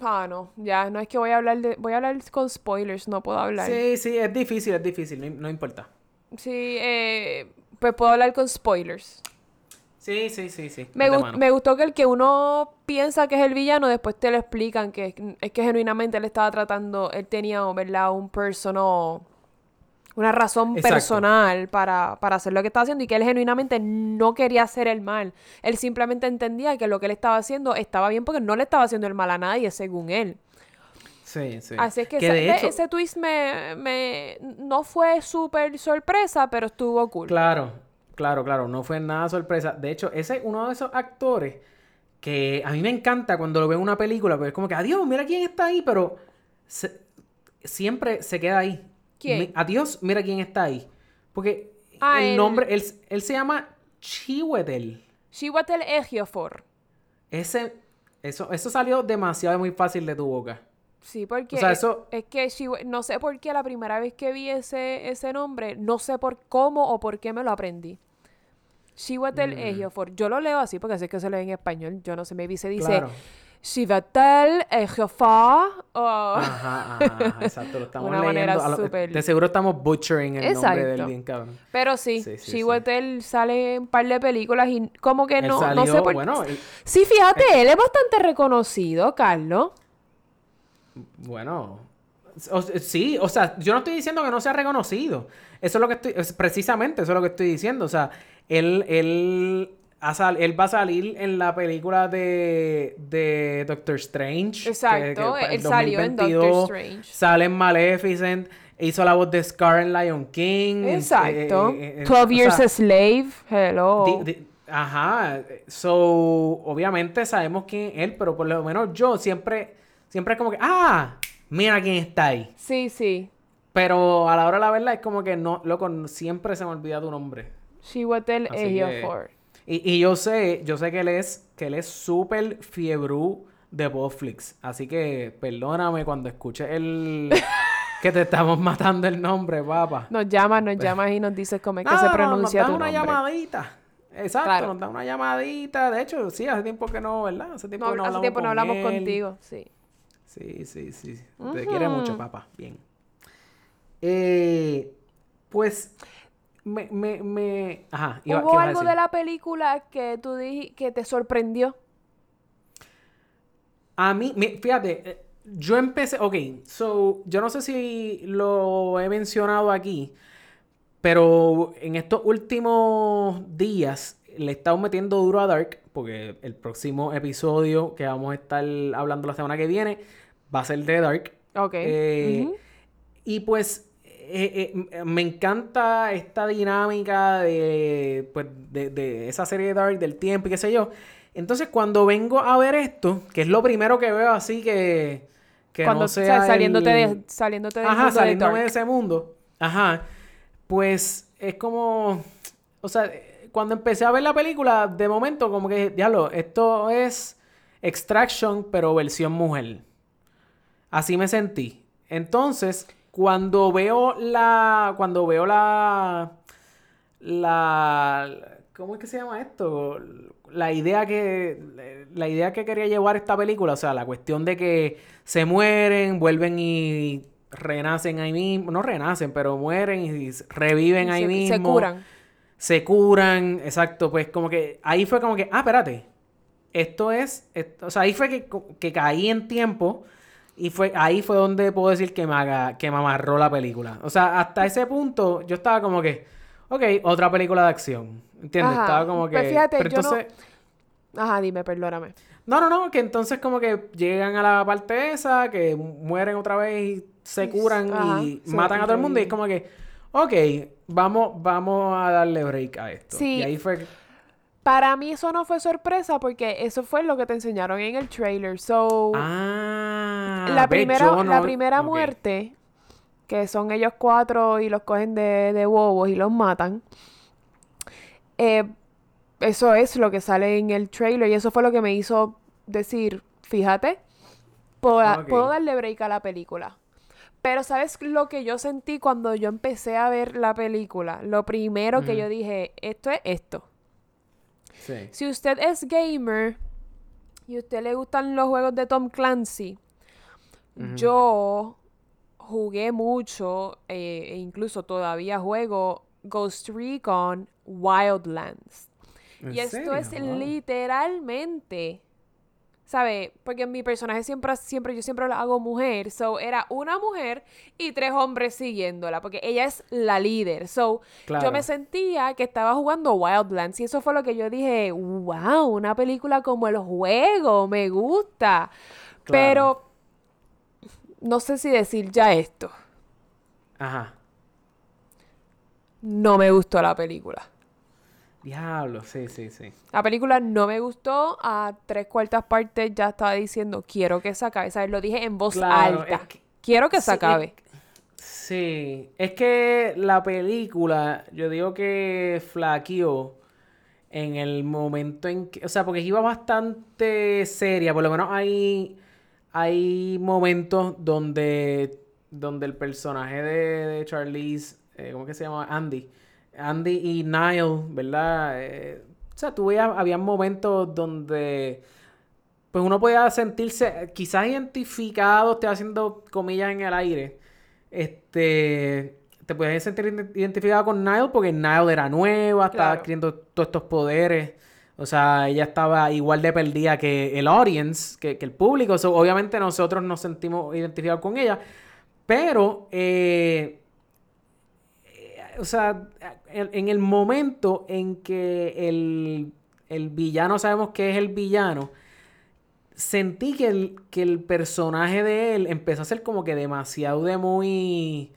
Ah, no, ya, no es que voy a hablar de... Voy a hablar con spoilers, no puedo hablar. Sí, sí, es difícil, es difícil, no, no importa. Sí, eh, pues puedo hablar con spoilers. Sí, sí, sí, sí. Me, mano. me gustó que el que uno piensa que es el villano, después te lo explican que es, es que genuinamente él estaba tratando, él tenía, ¿verdad? Un personal, una razón Exacto. personal para, para hacer lo que estaba haciendo y que él genuinamente no quería hacer el mal. Él simplemente entendía que lo que él estaba haciendo estaba bien porque no le estaba haciendo el mal a nadie, según él. Sí, sí. Así es que, Que ese, de hecho, ese twist me, me no fue súper sorpresa, pero estuvo cool. Claro, claro, claro, no fue nada sorpresa. De hecho, ese es uno de esos actores que a mí me encanta cuando lo veo en una película, pero es como que, adiós, mira quién está ahí, pero se- siempre se queda ahí. ¿Quién? Adiós, mira quién está ahí. Porque Ah, el el- nombre, él, él se llama Chiwetel. Chiwetel Ejiofor. Ese, eso, eso salió demasiado muy fácil de tu boca. Sí, porque O sea, es, eso- es que no sé por qué la primera vez que vi ese, ese nombre, no sé por cómo o por qué me lo aprendí. Chiwetel Mm. Ejiofor. Yo lo leo así porque es que se lee en español. Yo no sé, maybe se dice Claro. Chiwetel Ejiofor. o- Ajá, *laughs* ajá, ajá, exacto, lo estamos Una leyendo. manera a lo- súper- De seguro estamos butchering el nombre del Exacto. bien cabrón. Pero sí, Sí, sí, Chiwetel sale en un par de películas y como que no, no sé salió- por bueno, él- Sí, fíjate, él es bastante reconocido, Carlos. Bueno, o- sí, o sea, yo no estoy diciendo que no sea reconocido. Eso es lo que estoy, es precisamente eso es lo que estoy diciendo. O sea, él, él, ha sal- él va a salir en la película de, de Doctor Strange. Exacto, pa- él salió en Doctor 2022, Strange. Sale en Maleficent, hizo la voz de Scar en Lion King. Exacto. eh, eh, eh, 12 o Years sea, a Slave. Hello. Di- di- ajá, so obviamente sabemos quién es él, pero por lo menos yo siempre, siempre es como que, ah, mira quién está ahí. Sí, sí. Pero a la hora de la verdad es como que no, loco, siempre se me olvida tu nombre. Chiwetel Así que- Ejiofor. Y, y yo sé, yo sé que él es, que él es súper fiebrú de Netflix. Así que perdóname cuando escuches el *laughs* que te estamos matando el nombre, papá. Nos llamas, nos llamas y nos dices cómo es que se pronuncia nos tu da una nombre. llamadita. Exacto, Claro. nos da una llamadita. De hecho, sí, hace tiempo que no, ¿verdad? Hace tiempo No, que no hace hablamos tiempo no hablamos él. contigo, sí. Sí, sí, sí. Te quiere mucho, papá. Bien. Eh, pues, me, me, me... Ajá. iba- ¿qué ¿Hubo algo de la película que tú dijiste que te sorprendió? A mí, fíjate, eh, yo empecé, ok, so, yo no sé si lo he mencionado aquí, pero en estos últimos días le he estado metiendo duro a Dark, porque el próximo episodio que vamos a estar hablando la semana que viene va a ser de Dark. Ok. Eh. Y pues eh, eh, me encanta esta dinámica de, pues, de, de esa serie de Dark, del tiempo y qué sé yo. Entonces cuando vengo a ver esto, que es lo primero que veo así que, que Cuando no o sea, saliéndote, el- de, saliéndote del Ajá, mundo de saliéndome de Dark. ese mundo. Ajá. Pues es como. O sea, cuando empecé a ver la película, de momento, como que, diablo, esto es Extraction, pero versión mujer. Así me sentí. Entonces, cuando veo la. Cuando veo la. La. ¿Cómo es que se llama esto? La idea que. La idea que quería llevar esta película. O sea, la cuestión de que se mueren, vuelven y renacen ahí mismo. No renacen, pero mueren y reviven ahí se, mismo. se curan. Se curan, exacto. Pues como que. Ahí fue como que. Ah, espérate. Esto es. esto- o sea, ahí fue que, que caí en tiempo. Y fue, ahí fue donde puedo decir que me, haga, que me amarró la película. O sea, hasta ese punto yo estaba como que, ok, otra película de acción. ¿Entiendes? Ajá. Estaba como que... Pues fíjate, pero yo no- entonces... Ajá, dime, perdóname. No, no, no, que entonces como que llegan a la parte esa, que mueren otra vez y se curan Ajá, y se matan a todo el mundo. Y es como que, ok, vamos, vamos a darle break a esto. Sí. Y ahí fue... Para mí eso no fue sorpresa porque eso fue lo que te enseñaron en el trailer. So, Ah, la ve, primera, la primera muerte, que son ellos cuatro y los cogen de, de bobos y los matan, eh, eso es lo que sale en el trailer y eso fue lo que me hizo decir, fíjate, puedo, Ah, puedo darle break a la película. Pero ¿sabes lo que yo sentí cuando yo empecé a ver la película? Lo primero que yo dije, esto es esto. Sí. Si usted es gamer y a usted le gustan los juegos de Tom Clancy, yo jugué mucho eh, e incluso todavía juego Ghost Recon Wildlands. ¿En Y esto es? Wow. literalmente, ¿sabe? Porque mi personaje siempre, siempre, yo siempre lo hago mujer. So, era una mujer y tres hombres siguiéndola, porque ella es la líder. So, yo me sentía que estaba jugando Wildlands y eso fue lo que yo dije, wow, una película como el juego, me gusta. Pero, no sé si decir ya esto. Ajá. No me gustó la película. Diablo, sí, sí, sí. La película no me gustó. A tres cuartas partes ya estaba diciendo, quiero que se acabe. ¿Sabes? Lo dije en voz Claro, alta. es que- quiero que se es acabe. Sí, es que la película, yo digo que flaqueó en el momento en que, o sea, porque iba bastante seria, por lo menos hay, hay momentos donde, donde el personaje de, de Charlize, eh, ¿cómo que se llama? Andy. Andy y Niall, ¿verdad? Eh, o sea, tú veías, había momentos donde pues uno podía sentirse quizás identificado, estoy haciendo comillas en el aire. Este, te podías sentir ident- identificado con Niall porque Niall era nueva, estaba Claro. adquiriendo todos estos poderes. O sea, ella estaba igual de perdida que el audience, que, que el público. Obviamente nosotros nos sentimos identificados con ella. Pero, eh, o sea, en, en el momento en que el, el villano, sabemos que es el villano, sentí que el, que el personaje de él empezó a ser como que demasiado de muy...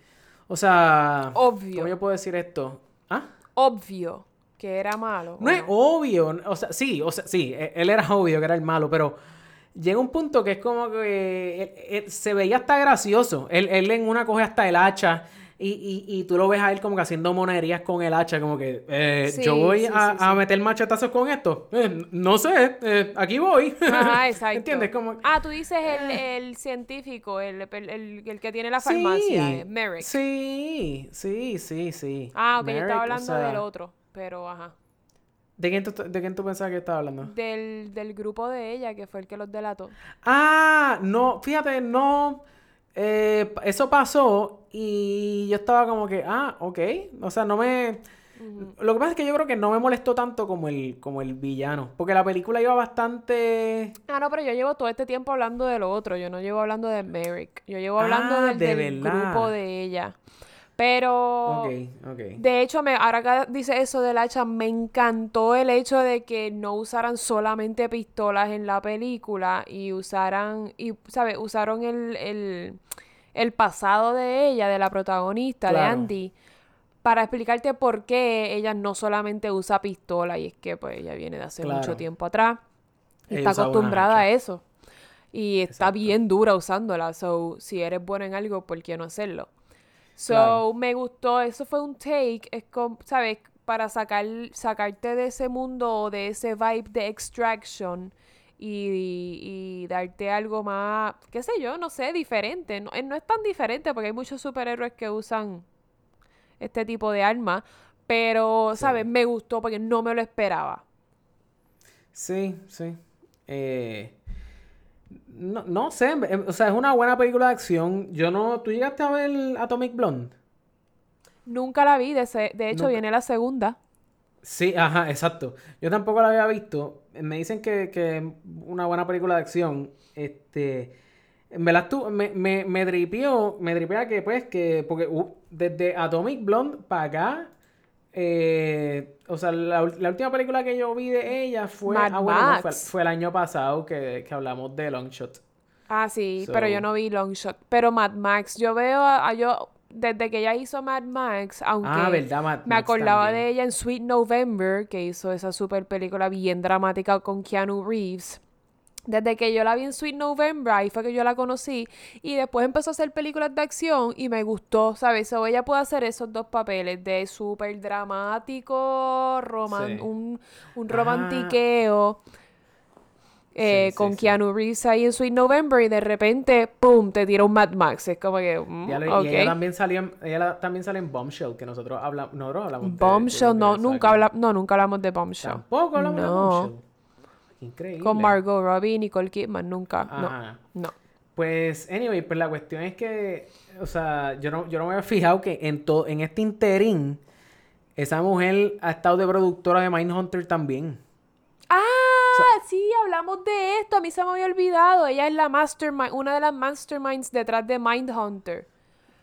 O sea... Obvio. ¿Cómo yo puedo decir esto? ¿Ah? Obvio que era malo. No ¿o es obvio, o sea, sí, o sea, sí, e- él era obvio que era el malo, pero llega un punto que es como que él- él se veía hasta gracioso. Él, él en una coge hasta el hacha Y, y, y tú lo ves a él como que haciendo monerías con el hacha, como que eh, Sí, yo voy sí, a, sí, a meter machetazos con esto. Eh, no sé, eh, aquí voy. Ajá, *laughs* exacto. ¿Entiendes? Como... Ah, tú dices el, el científico, el, el, el- que tiene la farmacia, Merrick. Sí, sí, sí, sí. Ah, ok, yo estaba o hablando sea, del otro, pero ajá. ¿De quién, tú, ¿De quién tú pensabas que estaba hablando? Del, del grupo de ella, que fue el que los delató. Ah, no, fíjate, no. Eh, eso pasó y yo estaba como que, ah, ok. O sea, no me. Lo que pasa es que yo creo que no me molestó tanto como el, como el villano. Porque la película iba bastante. Ah, no, pero yo llevo todo este tiempo hablando de lo otro. Yo no llevo hablando de Merrick. Yo llevo hablando Ah, del, de del grupo de ella. Pero. Ok, ok. De hecho, me, ahora que dice eso del hacha, me encantó el hecho de que no usaran solamente pistolas en la película y usaran, y, ¿sabes? Usaron el, el, el pasado de ella, de la protagonista, de. Andy, para explicarte por qué ella no solamente usa pistola y es que pues ella viene de hace mucho tiempo atrás y Ella está acostumbrada a eso. Y está Exacto. bien dura usándola. So, si eres buena en algo, ¿por qué no hacerlo? So, Claro. me gustó. Eso fue un take, es como, ¿sabes? Para sacar, sacarte de ese mundo, de ese vibe de extraction y, y darte algo más, qué sé yo, no sé, diferente. No, eh, no es tan diferente porque hay muchos superhéroes que usan este tipo de armas. Pero, ¿sabes? Me gustó porque no me lo esperaba. Sí, sí. Eh, no, no sé, o sea, es una buena película de acción. Yo no. ¿Tú llegaste a ver Atomic Blonde? Nunca la vi, de, se- de hecho Nunca. viene la segunda. Sí, ajá, exacto. Yo tampoco la había visto. Me dicen que, que es una buena película de acción. Este. En verdad, tú, me, me, me dripió, me dripea que, pues, que, porque uh, desde Atomic Blonde para acá, eh, o sea, la, la última película que yo vi de ella fue, Mad ah, bueno, no, fue, el año pasado que, que hablamos de Longshot. Ah, sí, pero yo no vi Longshot. Pero Mad Max, yo veo a, a yo, desde que ella hizo Mad Max, aunque Ah, verdad, Mad me Max acordaba también. de ella en Sweet November, que hizo esa super película bien dramática con Keanu Reeves. Desde que yo la vi en Sweet November, ahí fue que yo la conocí. Y después empezó a hacer películas de acción y me gustó, ¿sabes? So, ella puede hacer esos dos papeles de súper dramático, roman Sí. un, un Ah. romantiqueo. eh, Sí, sí, con. Keanu Reeves ahí en Sweet November y de repente, ¡pum!, te tira un Mad Max. Es como que, mm, Y ella, ok. y ella también salió en, ella la- también sale en Bombshell, que nosotros hablamos, nosotros hablamos de- de Bombshell, lo que no, nunca, habla, no, nunca hablamos de Bombshell. Tampoco hablamos de. Bombshell. Increíble. Con Margot Robbie y Nicole Kidman, nunca. Ajá. No, no. Pues, anyway, pues la cuestión es que, o sea, yo no, yo no me había fijado que en todo, en este interín, esa mujer ha estado de productora de Mindhunter también. Ah, sí, hablamos de esto. A mí se me había olvidado. Ella es la mastermind, una de las masterminds detrás de Mindhunter.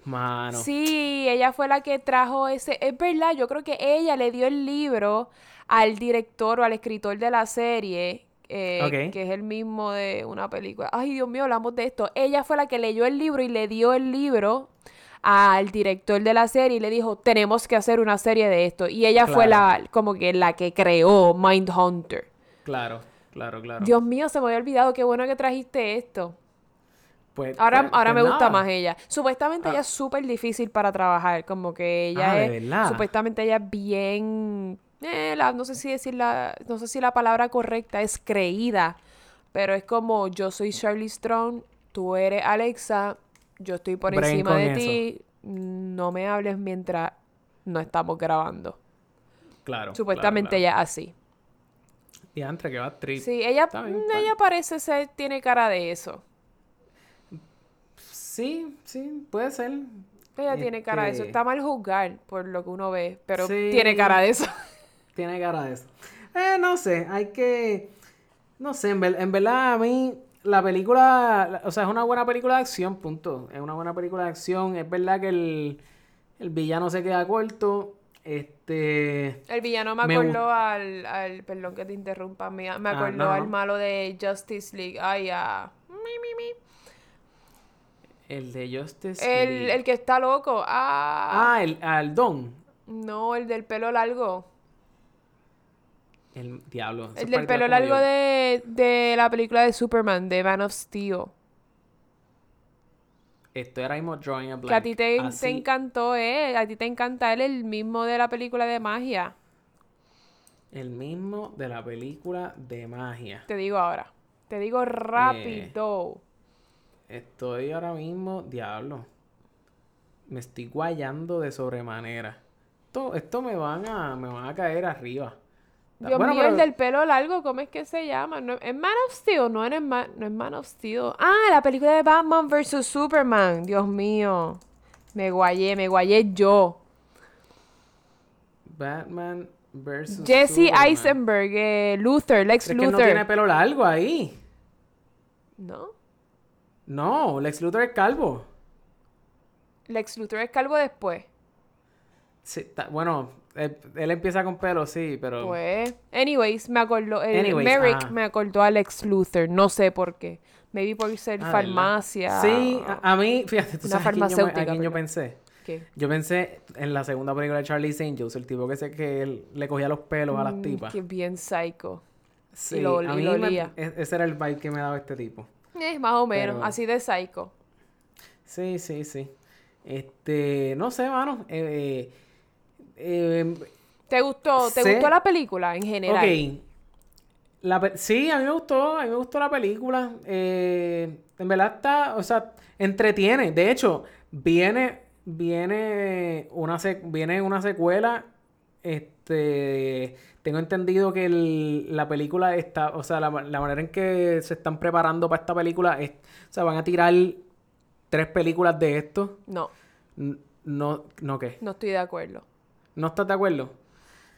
Mano. Sí, ella fue la que trajo ese. Es verdad, yo creo que ella le dio el libro al director o al escritor de la serie, eh, Ok. que es el mismo de una película. Ay, Dios mío, hablamos de esto. Ella fue la que leyó el libro y le dio el libro al director de la serie y le dijo, tenemos que hacer una serie de esto. Y ella fue la, como que la que creó Mindhunter. Claro, claro, claro. Dios mío, se me había olvidado, qué bueno que trajiste esto. Pues, Ahora, pues- ahora pues me gusta más ella. Supuestamente ella es súper difícil para trabajar, como que ella Ah, ¿de es, supuestamente ella es bien, eh, la- no sé si decir la, no sé si la palabra correcta es creída, pero es como yo soy Charlie Strong, tú eres Alexa, yo estoy por Brain encima de eso. ti, no me hables mientras no estamos grabando. Claro. Supuestamente ella es así. Y entre que va trip. Sí, ella, bien, mm, ella parece ser, tiene cara de eso. Sí, sí, puede ser. Ella tiene cara de eso. Este- Está mal juzgar por lo que uno ve, pero Sí. tiene cara de eso. Tiene cara de eso. Eh, no sé, hay que... No sé, en, ver- en verdad a mí la película, la- o sea, es una buena película de acción, punto. Es una buena película de acción. Es verdad que el, el villano se queda corto. Este... El villano me Me acordó al, al, perdón que te interrumpa, me, me Ah, acordó no, al no. malo de Justice League. Ay, a... mi, mi, mi. El de Justice El, League. el que está loco. Ah, Ah, el, al Don. no, el del pelo largo. El diablo. El del pelo largo de, de la película de Superman, de Man of Steel. Estoy ahora mismo drawing a blank. Que a ti te, encantó él, a ti te encanta él, el mismo de la película de magia. El mismo de la película de magia. Te digo ahora. Te digo rápido. Estoy ahora mismo, diablo. Me estoy guayando de sobremanera. Esto, esto me van a, me van a caer arriba. Dios Bueno, mío, pero- el del pelo largo, ¿cómo es que se llama? ¿No, ¿Es Man of Steel? No, no es, Man, no es Man of Steel. Ah, la película de Batman vs. Superman. Dios mío. Me guayé, me guayé yo. Batman vs. Jesse Superman. Eisenberg, eh, Luther, Lex Es que no Luthor. tiene pelo largo ahí. ¿No? No, Lex Luthor es calvo. Lex Luthor es calvo después. Sí, ta- bueno, él, él empieza con pelo, sí, pero... Pues, anyways, me acordó, el Anyways, Merrick ah. me acordó a Lex Luthor, no sé por qué. Maybe por ser Ah, farmacia. Sí, a, a mí, fíjate, tú Una sabes a quién yo, farmacéutica, a quién yo pensé. ¿Qué? Yo pensé en la segunda película de Charlie Angels, el tipo que sé que él le cogía los pelos a las Mm, tipas. Que bien psycho. Sí, lo- a y mí lo me- olía. e- ese era el vibe que me daba este tipo. Eh, más o menos, Pero- así de psycho. Sí, sí, sí. Este, no sé, mano. Eh, eh, ¿Te gustó? ¿Te sé- gustó la película en general? ok. La sí, a mí me gustó, a mí me gustó la película. Eh, en verdad está, o sea, entretiene. De hecho, viene, viene una, sec- viene una secuela. Este, tengo entendido que el- la película está, o sea, la, la manera en que se están preparando para esta película es, o sea, van a tirar tres películas de esto. No, No, no qué. no estoy de acuerdo. ¿No estás de acuerdo?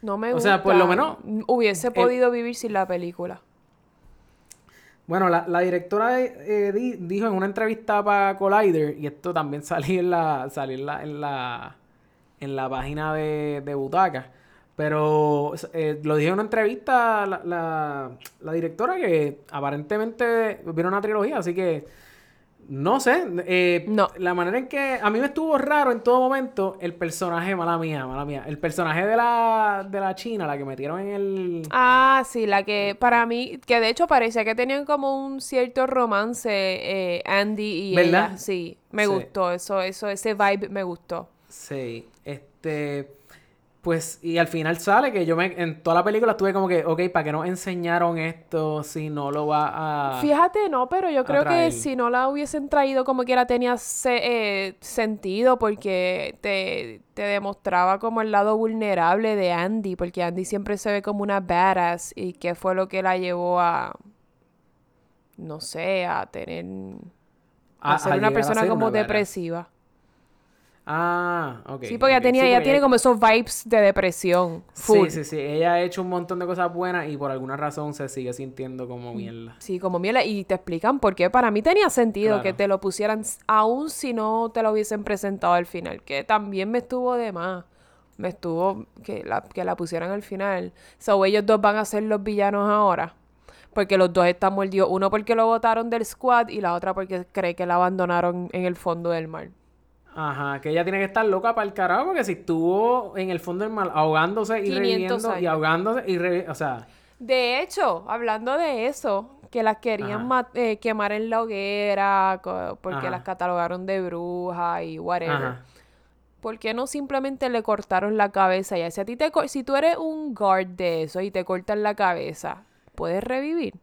No me O gusta. sea, por lo menos, Hubiese podido vivir sin la película. Bueno, la, la directora eh, di- dijo en una entrevista para Collider, y esto también *laughs* salió en la, salió en la, en la, en la página de, de Butaca, pero eh, lo dijo en una entrevista la, la, la directora que aparentemente viene una trilogía, así que no sé, eh, No. la manera en que a mí me estuvo raro en todo momento el personaje, mala mía, mala mía, el personaje de la, de la china, la que metieron en el... Ah, sí, la que para mí, que de hecho parecía que tenían como un cierto romance eh, Andy y ¿Verdad? ella. Sí, me Sí. gustó, eso, eso, ese vibe me gustó. Sí, este, pues, y al final sale que yo me, en toda la película estuve como que, ok, ¿para qué nos enseñaron esto si no lo va a... Fíjate, no, pero yo creo que si no la hubiesen traído como quiera tenía se- eh, sentido porque te, te demostraba como el lado vulnerable de Andy, porque Andy siempre se ve como una badass y que fue lo que la llevó a, no sé, a tener, a, a- ser a una a persona ser como una depresiva. Ah, ok. Sí, porque ella ok. tenía, Sí, tiene como esos vibes de depresión. Full. Sí, sí, sí. Ella ha hecho un montón de cosas buenas y por alguna razón se sigue sintiendo como mierda. Sí, como miel. Y te explican por qué. Para mí tenía sentido Claro. que te lo pusieran, aún si no te lo hubiesen presentado al final. Que también me estuvo de más. Me estuvo que la, que la pusieran al final. So, ellos dos van a ser los villanos ahora. Porque los dos están mordidos. Uno porque lo botaron del squad y la otra porque cree que la abandonaron en el fondo del mar. Ajá, que ella tiene que estar loca para el carajo porque si estuvo en el fondo del mar ahogándose y 500 reviviendo y ahogándose y reviviendo, o sea... De hecho, hablando de eso, que las querían eh, quemar en la hoguera porque Ajá. las catalogaron de bruja y whatever. Ajá. ¿Por qué no simplemente le cortaron la cabeza? Y si a ti te si tú eres un guard de eso y te cortan la cabeza, puedes revivir.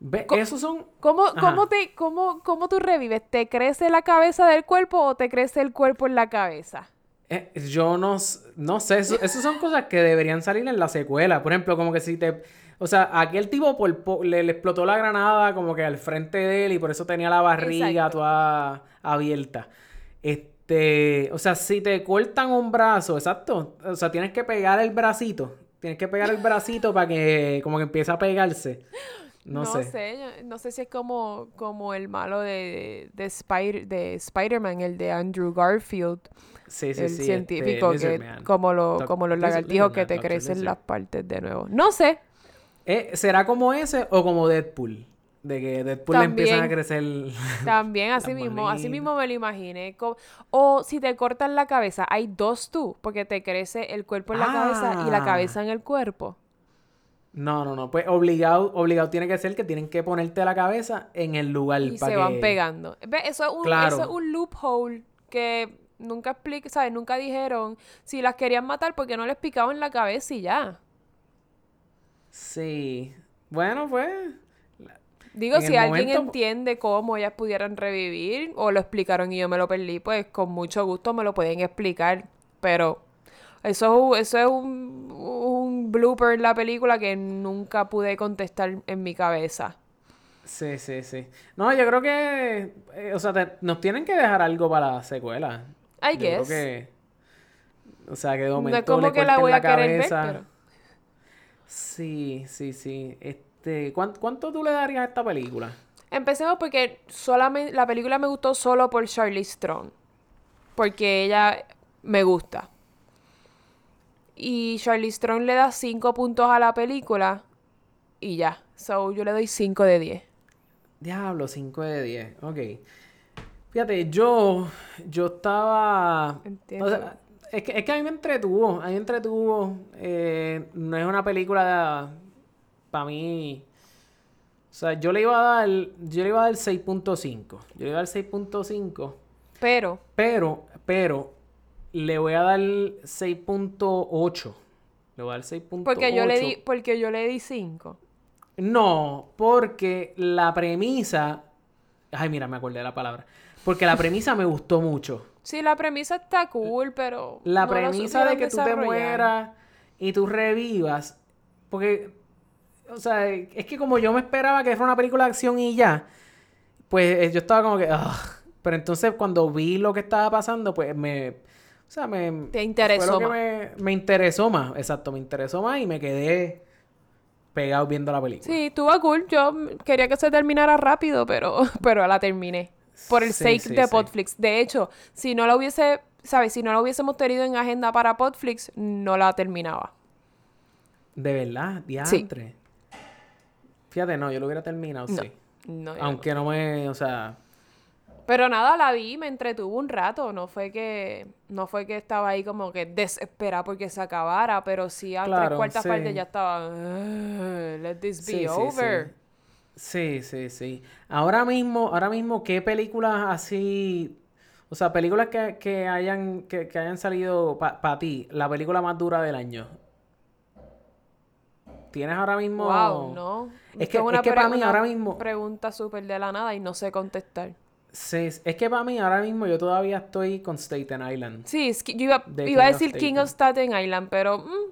Ve, esos son... ¿Cómo, cómo, te, cómo, ¿Cómo tú revives? ¿Te crece la cabeza del cuerpo o te crece el cuerpo en la cabeza? Eh, yo no, no sé, eso, esas son cosas que deberían salir en la secuela. Por ejemplo, como que si te... O sea, aquel tipo por, le, le explotó la granada como que al frente de él y por eso tenía la barriga Exacto. toda abierta. Este, o sea, si te cortan un brazo, exacto. O sea, tienes que pegar el bracito. Tienes que pegar el bracito para que como que empiece a pegarse. No, sé. yo- no sé si es como, como el malo de, de, Spider, de Spider-Man, el de Andrew Garfield, Sí, sí, el sí. científico, este, que como, lo, como los lagartijos que te crecen las partes de nuevo. No sé. Eh, ¿Será como ese o como Deadpool? De que Deadpool le empiezan a También. crecer. *laughs* También así mismo, así mismo me lo imaginé. O si te cortan la cabeza, hay dos tú, porque te crece el cuerpo en la cabeza y la Ah. cabeza en el cuerpo. No, no, no. Pues obligado, obligado tiene que ser que tienen que ponerte la cabeza en el lugar. Y pa' se que- van pegando. Ve, Eso es un, Claro. eso es un loophole que nunca explica, ¿sabes? Nunca dijeron si las querían matar porque no les picaban la cabeza y ya. Sí. Bueno, pues. Digo, En si alguien momento- entiende cómo ellas pudieran revivir o lo explicaron y yo me lo perdí, pues con mucho gusto me lo pueden explicar. Pero eso, eso es un, un blooper en la película que nunca pude contestar en mi cabeza. Sí, sí, sí. No, yo creo que. eh, o sea, te- nos tienen que dejar algo para la secuela. I Yo creo que. O sea, que de No es como le que la voy a querer ver, cabeza. pero... Sí, sí, sí. Este, ¿cuán- ¿cuánto, tú le darías a esta película? Empecemos porque solamente la película me gustó solo por Charlize Theron. Porque ella me gusta. Y Charlize Theron le da 5 puntos a la película y ya. So yo le doy 5 de 10. Diablo, 5 de 10. Ok. Fíjate, yo. Yo estaba. Entiendo. o sea, es, que, es que a mí me entretuvo. A mí me entretuvo. eh, no es una película. Para mí. O sea, yo le iba a dar. Yo le iba a dar 6.5. Yo le iba a dar 6.5. Pero, Pero, pero. Le voy a dar 6.8. Le voy a dar 6.8. porque yo le di, porque yo le di 5. No, porque la premisa. Ay, mira, me acordé de la palabra. Porque la premisa me gustó mucho. Sí, la premisa está cool, pero. La no premisa de que tú te mueras y tú revivas. Porque, o sea, es que como yo me esperaba que fuera una película de acción y ya, pues eh, yo estaba como que. "Ugh". Pero entonces cuando vi lo que estaba pasando, pues me. O sea, me. Te interesó más. Me, me interesó más, exacto, me interesó más y me quedé pegado viendo la película. Sí, estuvo cool. Yo quería que se terminara rápido, pero, *laughs* pero la terminé. Por el Sí, sake sí, de sí. Podflix. De hecho, si no la hubiese, ¿sabes? Si no la hubiésemos tenido en agenda para Podflix, no la terminaba. De verdad, diantre. Fíjate, no, yo lo hubiera terminado, No, sí. no, Aunque no me, o sea, Pero nada, la vi, me entretuvo un rato. No fue que, no fue que estaba ahí como que desesperada porque se acabara, pero sí a tres Claro, cuartas sí. partes ya estaba. "Ugh, let this be Sí, over. Sí, sí, sí. Ahora mismo, ahora mismo, ¿qué películas así, o sea, películas que, que hayan, que, que hayan salido para ti, la película más dura del año? ¿Tienes ahora mismo? Wow, no. Es que, una es que para mí ahora mismo, Pregunta súper de la nada y no sé contestar. Sí, es que para mí ahora mismo yo todavía estoy con Staten Island. Sí, es que yo iba, iba a decir King of Staten Island, pero mm,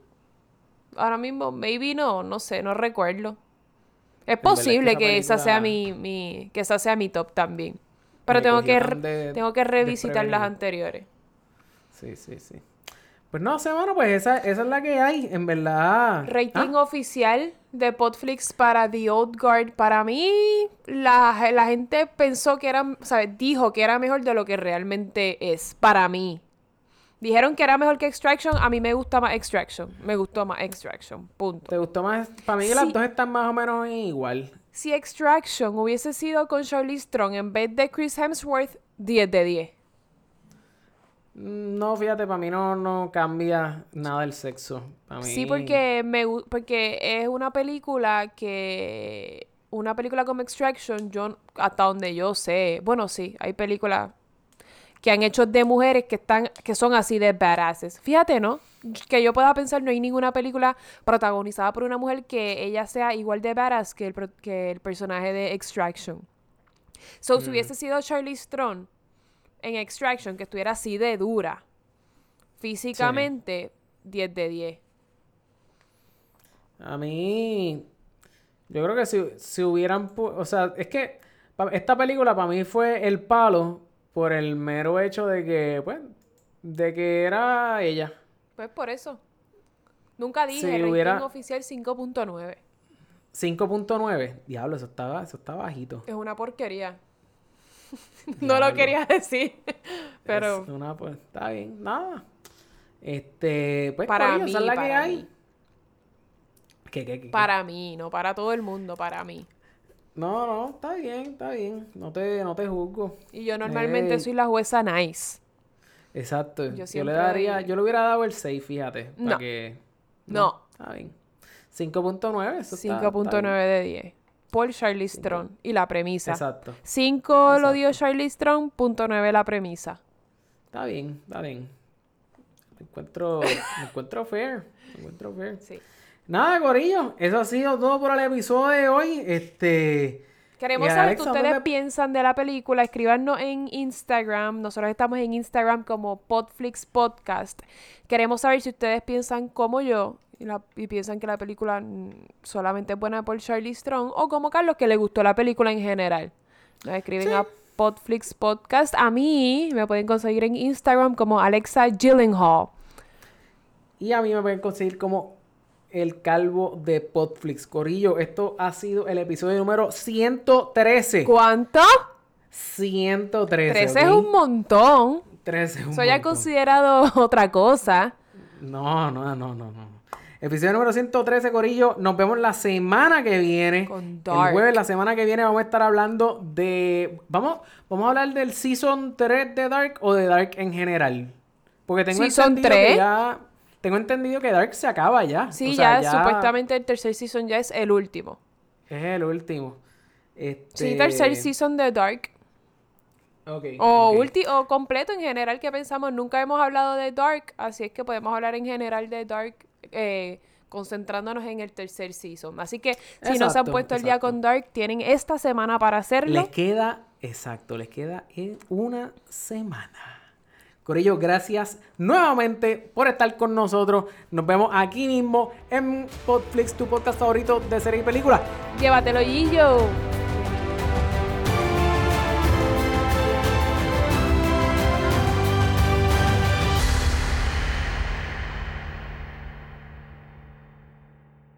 ahora mismo, maybe no, no sé, no recuerdo. Es verdad es que posible esa que esa sea mi, mi, que esa sea mi top también. Pero tengo que, de- tengo que revisitar las anteriores. Sí, sí, sí. Pues no sé, mano, pues esa, esa es la que hay, en verdad. Rating Ah, oficial de Podflix para The Old Guard. Para mí, la, la gente pensó que era, ¿sabes? Dijo que era mejor de lo que realmente es. Para mí. Dijeron que era mejor que Extraction. A mí me gusta más Extraction. Me gustó más Extraction. Punto. ¿Te gustó más? Para mí Sí. las dos están más o menos igual. Si Extraction hubiese sido con Charlize Strong en vez de Chris Hemsworth, 10 de 10. Mm, No, fíjate, para mí no, no cambia nada el sexo. Mí... Sí, porque me porque es una película que una película como Extraction, yo hasta donde yo sé, bueno, sí, hay películas que han hecho de mujeres que están que son así de badasses. Fíjate, ¿no? Que yo pueda pensar, no hay ninguna película protagonizada por una mujer que ella sea igual de badass que el, que el personaje de Extraction. So, si hubiese sido Charlize Theron en Extraction, que estuviera así de dura, físicamente, 10 de 10. A mí, yo creo que si, si hubieran, o sea, es que esta película para mí fue el palo por el mero hecho de que, pues, de que era ella. Pues por eso. Nunca dije, Si hubiera- oficial 5.9. 5.9. Diablo, eso estaba, eso está bajito. Es una porquería. *laughs* no lo quería decir. *laughs* Pero Es una, pues, está bien, nada. Este, pues, Para corillo, esa es mí, que para hay. mí. ¿Qué, qué, qué, para mí, no para todo el mundo, para mí. No, no, está bien, está bien. No te, no te juzgo. Y yo normalmente Eh, soy la jueza nice. Exacto. Yo Yo, le daría, yo le hubiera dado el 6, fíjate. Para No. que. No. Está bien. 5.9. eso está- está 5.9 bien. de 10. Por Charlize Theron. Y la premisa. Exacto. 5 lo dio Charlize Theron, punto 9 la premisa. Está bien, está bien. Me encuentro, me encuentro fair. Me encuentro fair. Sí. Nada, Corillo. Eso ha sido todo por el episodio de hoy. Este. Queremos saber qué ustedes ¿dónde- piensan de la película. Escríbanos en Instagram. Nosotros estamos en Instagram como Podflix Podcast. Queremos saber si ustedes piensan como yo y, la- y piensan que la película mm, solamente es buena por Charlie Strong o como Carlos que le gustó la película en general. Nos escriben a Podflix Podcast. A mí me pueden conseguir en Instagram como Alexa Gyllenhaal. Y a mí me pueden conseguir como el calvo de Podflix. Corillo, esto ha sido el episodio número 113. ¿Cuánto? 113. 13 es ¿ok? un montón. 13 es un Eso ya montón. considerado *laughs* otra cosa. No, no, no, no, no. Episodio número 113, Corillo. Nos vemos la semana que viene. Con El Dark. jueves, la semana que viene, vamos a estar hablando de. Vamos, vamos a hablar del Season 3 de Dark o de Dark en general. Porque tengo Season entendido que 3. ya. Tengo entendido que Dark se acaba ya. Sí, O sea, ya, supuestamente el tercer season ya es el último. Es el último. Este... Sí, tercer season de Dark. Ok, O, ok. ulti- o completo en general que pensamos. Nunca hemos hablado de Dark, así es que podemos hablar en general de Dark eh, concentrándonos en el tercer season. Así que si no se han puesto el día con Dark, tienen esta semana para hacerlo. Les queda, exacto, les queda en una semana. Corillo, gracias nuevamente por estar con nosotros. Nos vemos aquí mismo en Podflix, tu podcast favorito de series y películas. Llévatelo, Gillo.